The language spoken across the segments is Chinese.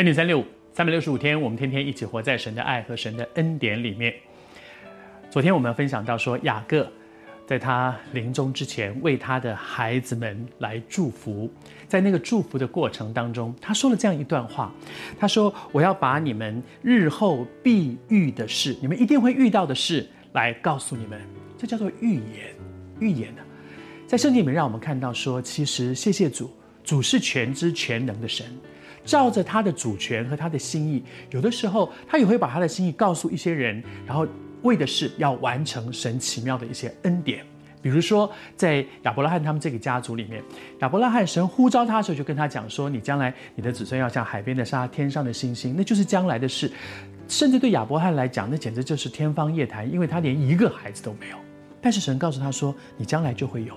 恩典三六五，三百六十五天，我们天天一起活在神的爱和神的恩典里面。昨天我们分享到说，雅各在他临终之前，为他的孩子们来祝福。在那个祝福的过程当中，他说了这样一段话：他说，我要把你们日后必遇的事，你们一定会遇到的事，来告诉你们。这叫做预言，预言呢，在圣经里面让我们看到说，其实谢谢主，主是全知全能的神。照着他的主权和他的心意，有的时候他也会把他的心意告诉一些人，然后为的是要完成神奇妙的一些恩典。比如说，在亚伯拉罕他们这个家族里面，亚伯拉罕神呼召他的时候，就跟他讲说：“你将来你的子孙要像海边的沙，天上的星星，那就是将来的事。”甚至对亚伯拉罕来讲，那简直就是天方夜谭，因为他连一个孩子都没有。但是神告诉他说：“你将来就会有。”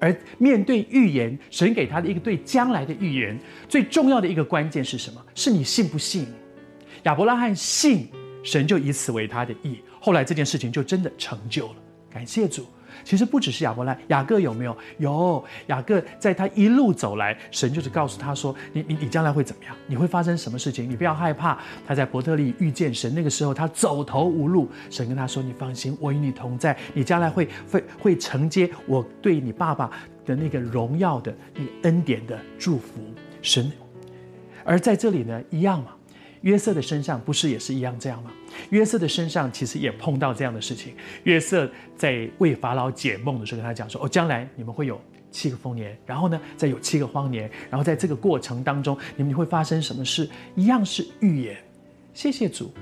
而面对预言，神给他的一个对将来的预言，最重要的一个关键是什么？是你信不信？亚伯拉罕信，神就以此为他的意。后来这件事情就真的成就了。感谢主。其实不只是亚伯拉，雅各有没有？有。雅各在他一路走来，神就是告诉他说：“你你你将来会怎么样？你会发生什么事情？你不要害怕。”他在伯特利遇见神，那个时候他走投无路，神跟他说：“你放心，我与你同在。你将来会会会承接我对你爸爸的那个荣耀的那个恩典的祝福。”神，而在这里呢，一样嘛。约瑟的身上不是也是一样这样吗？约瑟的身上其实也碰到这样的事情。约瑟在为法老解梦的时候，跟他讲说：“哦，将来你们会有七个丰年，然后呢，再有七个荒年，然后在这个过程当中，你们会发生什么事？一样是预言。”谢谢主。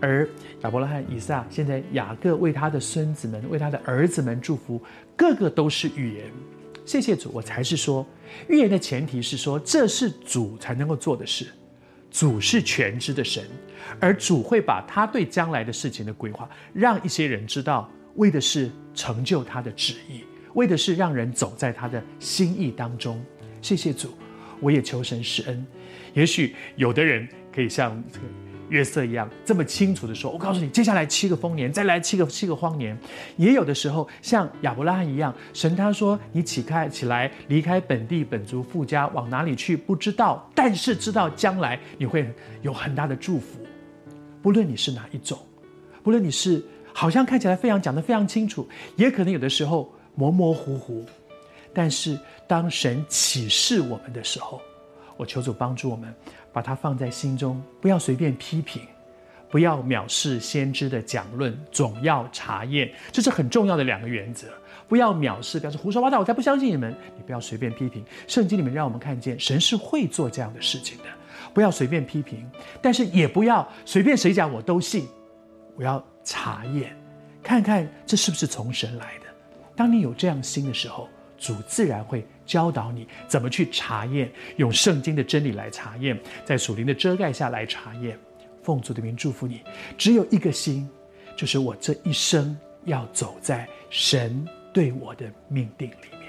而亚伯拉罕、以撒，现在雅各为他的孙子们、为他的儿子们祝福，个个都是预言。谢谢主。我才是说，预言的前提是说，这是主才能够做的事。主是全知的神，而主会把他对将来的事情的规划，让一些人知道，为的是成就他的旨意，为的是让人走在他的心意当中。谢谢主，我也求神施恩。也许有的人可以像这个。约瑟一样这么清楚的说：“我告诉你，接下来七个丰年，再来七个七个荒年。也有的时候像亚伯拉罕一样，神他说你起开起来，离开本地本族父家，往哪里去不知道，但是知道将来你会有很大的祝福。不论你是哪一种，不论你是好像看起来非常讲得非常清楚，也可能有的时候模模糊糊。但是当神启示我们的时候，我求主帮助我们。”把它放在心中，不要随便批评，不要藐视先知的讲论，总要查验，这是很重要的两个原则。不要藐视，表示胡说八道，我才不相信你们。你不要随便批评，圣经里面让我们看见神是会做这样的事情的。不要随便批评，但是也不要随便谁讲我都信。我要查验，看看这是不是从神来的。当你有这样心的时候，主自然会。教导你怎么去查验，用圣经的真理来查验，在属灵的遮盖下来查验。奉主的名祝福你，只有一个心，就是我这一生要走在神对我的命定里。